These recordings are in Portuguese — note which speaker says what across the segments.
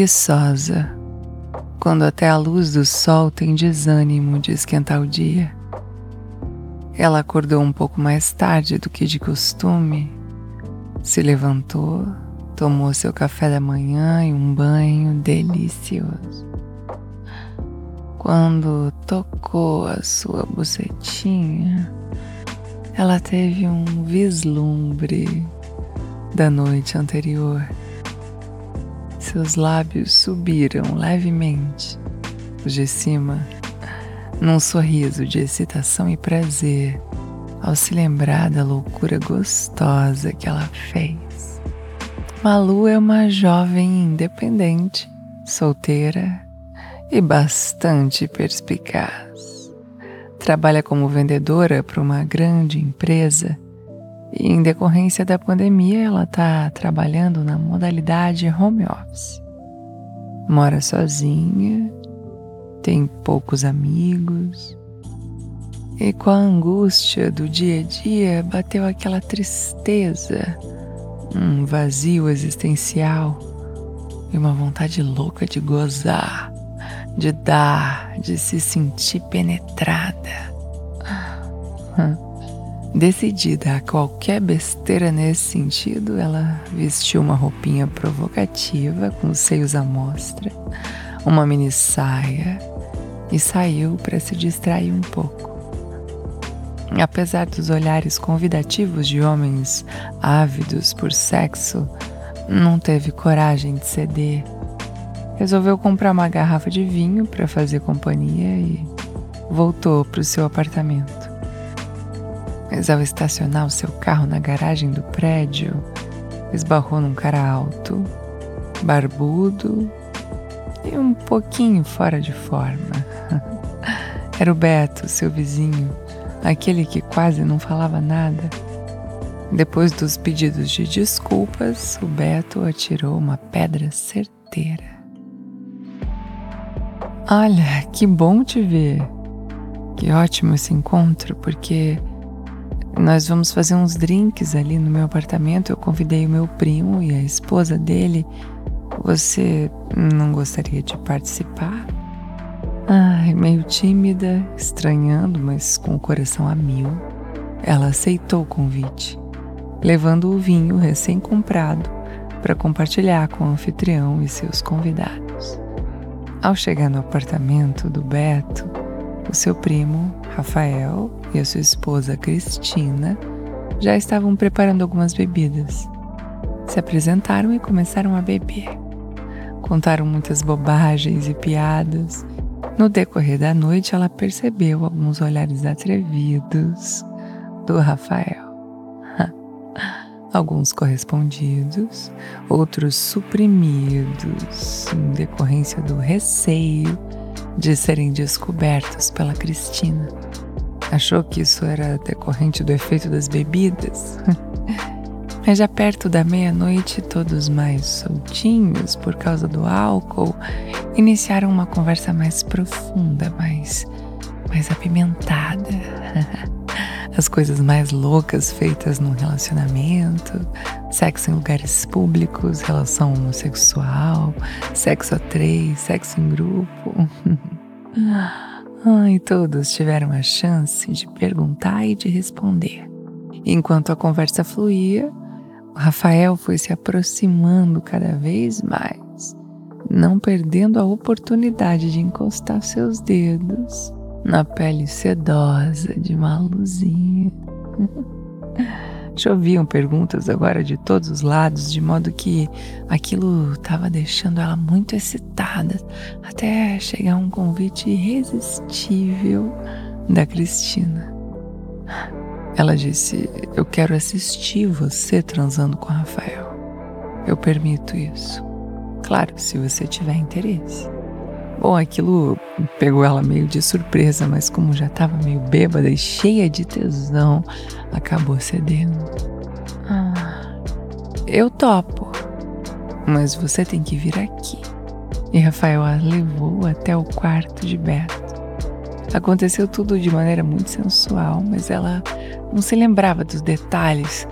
Speaker 1: Preguiçosa, quando até a luz do sol tem desânimo de esquentar o dia. Ela acordou um pouco mais tarde do que de costume, se levantou, tomou seu café da manhã e um banho delicioso. Quando tocou a sua bucetinha, ela teve um vislumbre da noite anterior. Seus lábios subiram levemente, os de cima, num sorriso de excitação e prazer, ao se lembrar da loucura gostosa que ela fez. Malu é uma jovem independente, solteira e bastante perspicaz. Trabalha como vendedora para uma grande empresa e, em decorrência da pandemia, ela está trabalhando na modalidade home office. Mora sozinha, tem poucos amigos. E com a angústia do dia a dia bateu aquela tristeza, um vazio existencial e uma vontade louca de gozar, de dar, de se sentir penetrada. Decidida a qualquer besteira nesse sentido, ela vestiu uma roupinha provocativa com os seios à mostra, uma mini saia e saiu para se distrair um pouco. Apesar dos olhares convidativos de homens ávidos por sexo, não teve coragem de ceder. Resolveu comprar uma garrafa de vinho para fazer companhia e voltou para o seu apartamento mas ao estacionar o seu carro na garagem do prédio, esbarrou num cara alto, barbudo e um pouquinho fora de forma. Era o Beto, seu vizinho, aquele que quase não falava nada. Depois dos pedidos de desculpas, o Beto atirou uma pedra certeira. Olha, que bom te ver. Que ótimo esse encontro, porque nós vamos fazer uns drinks ali no meu apartamento. Eu convidei o meu primo e a esposa dele. Você não gostaria de participar? Ai, meio tímida, estranhando, mas com o coração a mil, ela aceitou o convite, levando o vinho recém-comprado para compartilhar com o anfitrião e seus convidados. Ao chegar no apartamento do Beto, o seu primo, Rafael, e a sua esposa, Cristina, já estavam preparando algumas bebidas. Se apresentaram e começaram a beber. Contaram muitas bobagens e piadas. No decorrer da noite, ela percebeu alguns olhares atrevidos do Rafael. Alguns correspondidos, outros suprimidos em decorrência do receio de serem descobertos pela Cristina. Achou que isso era decorrente do efeito das bebidas? Mas já perto da meia-noite, todos mais soltinhos por causa do álcool, iniciaram uma conversa mais profunda, mais, mais apimentada. As coisas mais loucas feitas num relacionamento, sexo em lugares públicos, relação homossexual, sexo a três, sexo em grupo. Ai, todos tiveram a chance de perguntar e de responder. Enquanto a conversa fluía, Rafael foi se aproximando cada vez mais, não perdendo a oportunidade de encostar seus dedos na pele sedosa de Maluzinha. Choviam perguntas agora de todos os lados, de modo que aquilo estava deixando ela muito excitada, até chegar um convite irresistível da Cristina. Ela disse: Eu quero assistir você transando com Rafael. Eu permito isso. Claro, se você tiver interesse. Bom, aquilo pegou ela meio de surpresa, mas como já estava meio bêbada e cheia de tesão, acabou cedendo. Ah, eu topo, mas você tem que vir aqui. E Rafael a levou até o quarto de Beto. Aconteceu tudo de maneira muito sensual, mas ela não se lembrava dos detalhes.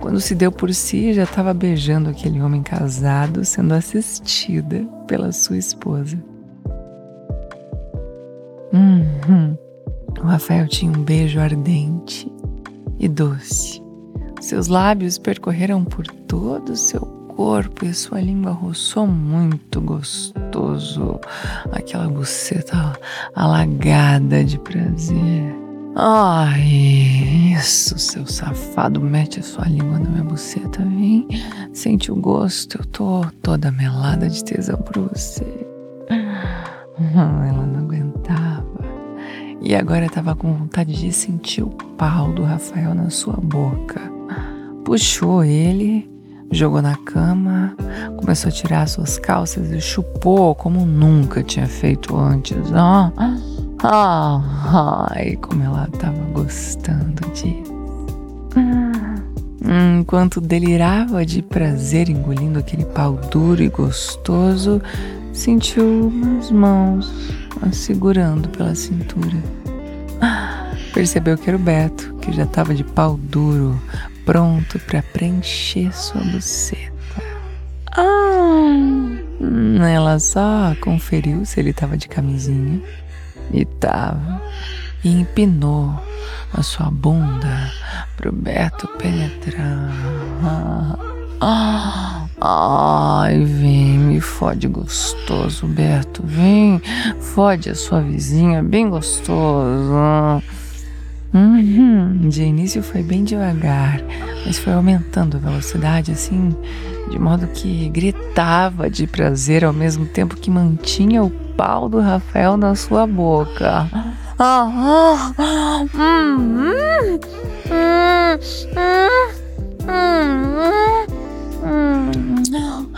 Speaker 1: Quando se deu por si, já estava beijando aquele homem casado, sendo assistida pela sua esposa. Uhum. O Rafael tinha um beijo ardente e doce. Seus lábios percorreram por todo o seu corpo e sua língua roçou muito gostoso aquela buceta alagada de prazer. Ai, isso, seu safado, mete a sua língua na minha buceta, vem, sente o gosto, eu tô toda melada de tesão por você. Ela não aguentava. E agora estava com vontade de sentir o pau do Rafael na sua boca. Puxou ele, jogou na cama, começou a tirar suas calças e chupou como nunca tinha feito antes. Ah, ai, como ela estava gostando disso. Enquanto delirava de prazer engolindo aquele pau duro e gostoso, sentiu umas mãos a segurando pela cintura. Percebeu que era o Beto, que já estava de pau duro, pronto para preencher sua buceta. Ah, ela só conferiu se ele estava de camisinha e tava, e empinou a sua bunda pro Beto penetrar. Ah, Ai, vem, fode gostoso, Beto. Vem, fode a sua vizinha, bem gostoso. Uhum. De início foi bem devagar, mas foi aumentando a velocidade assim, de modo que gritava de prazer ao mesmo tempo que mantinha o pau do Rafael na sua boca. Ah, ah, hum, hum, hum, hum, hum,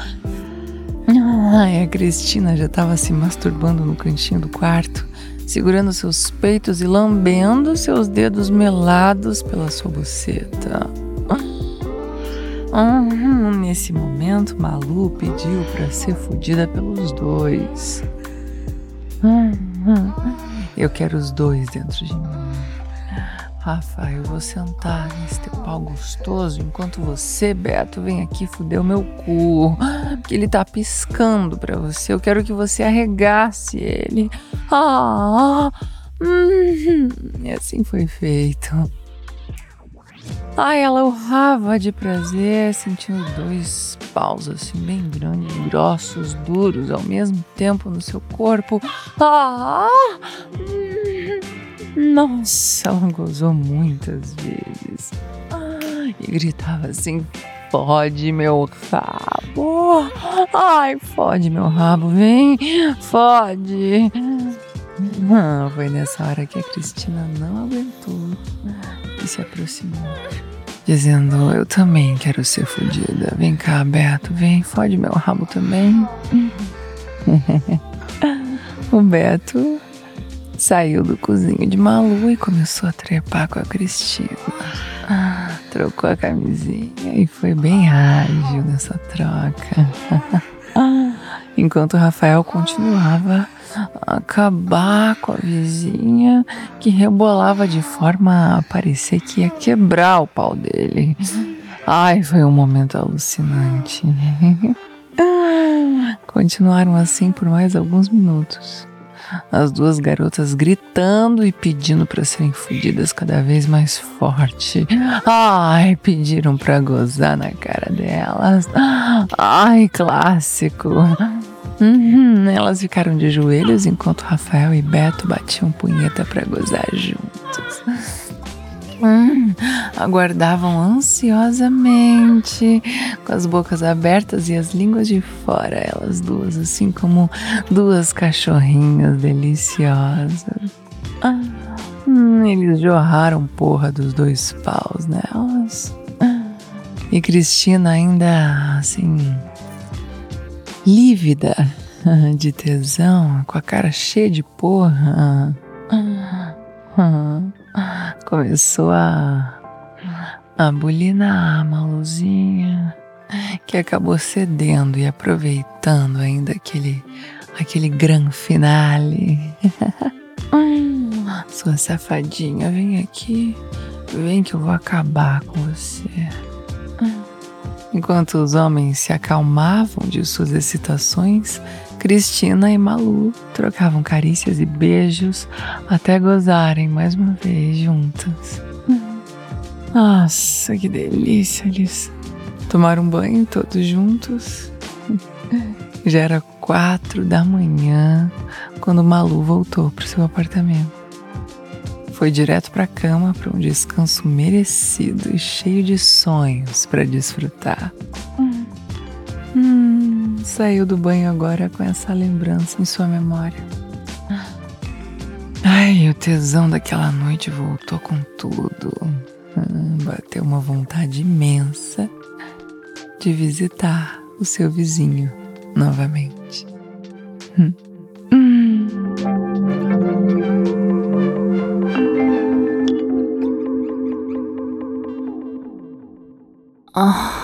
Speaker 1: Ai, a Cristina já estava se masturbando no cantinho do quarto, segurando seus peitos e lambendo seus dedos melados pela sua buceta. Uhum, nesse momento, Malu pediu para ser fodida pelos dois. Uhum, eu quero os dois dentro de mim. Rafa, eu vou sentar nesse teu pau gostoso enquanto você, Beto, vem aqui fuder o meu cu. Que ele tá piscando pra você. Eu quero que você arregasse ele. Ah, hum. E assim foi feito. Ai, ela urrava de prazer, sentindo dois paus assim, bem grandes, grossos, duros, ao mesmo tempo no seu corpo. Ah! Hum. Nossa, ela gozou muitas vezes. E gritava assim: fode meu rabo. Ai, fode meu rabo, vem, fode. Ah, foi nessa hora que a Cristina não aguentou e se aproximou, dizendo: Eu também quero ser fodida. Vem cá, Beto, vem, fode meu rabo também. o Beto Saiu do cozinho de Malu e começou a trepar com a Cristina. Ah, trocou a camisinha e foi bem ágil nessa troca. Enquanto Rafael continuava a acabar com a vizinha que rebolava de forma a parecer que ia quebrar o pau dele. Ai, foi um momento alucinante. Continuaram assim por mais alguns minutos as duas garotas gritando e pedindo para serem fodidas cada vez mais forte. Ai, pediram para gozar na cara delas. Ai, clássico. Uhum, elas ficaram de joelhos enquanto Rafael e Beto batiam punheta para gozar juntos. Hum, aguardavam ansiosamente, com as bocas abertas e as línguas de fora, elas duas, assim como duas cachorrinhas deliciosas. Ah, Hum, eles jorraram porra dos dois paus nelas. E Cristina ainda assim, lívida de tesão, com a cara cheia de porra, começou a, a bulinar a Maluzinha, que acabou cedendo e aproveitando ainda aquele, aquele gran finale. Sua safadinha, vem aqui. Vem que eu vou acabar com você. Enquanto os homens se acalmavam de suas excitações, Cristina e Malu trocavam carícias e beijos até gozarem mais uma vez juntas. Nossa, que delícia! Eles tomaram banho todos juntos. Já era quatro da manhã quando Malu voltou para seu apartamento. Foi direto para a cama para um descanso merecido e cheio de sonhos para desfrutar. Saiu do banho agora com essa lembrança em sua memória. Ai, o tesão daquela noite voltou com tudo. Hum, bateu uma vontade imensa de visitar o seu vizinho novamente. Hum.
Speaker 2: Oh.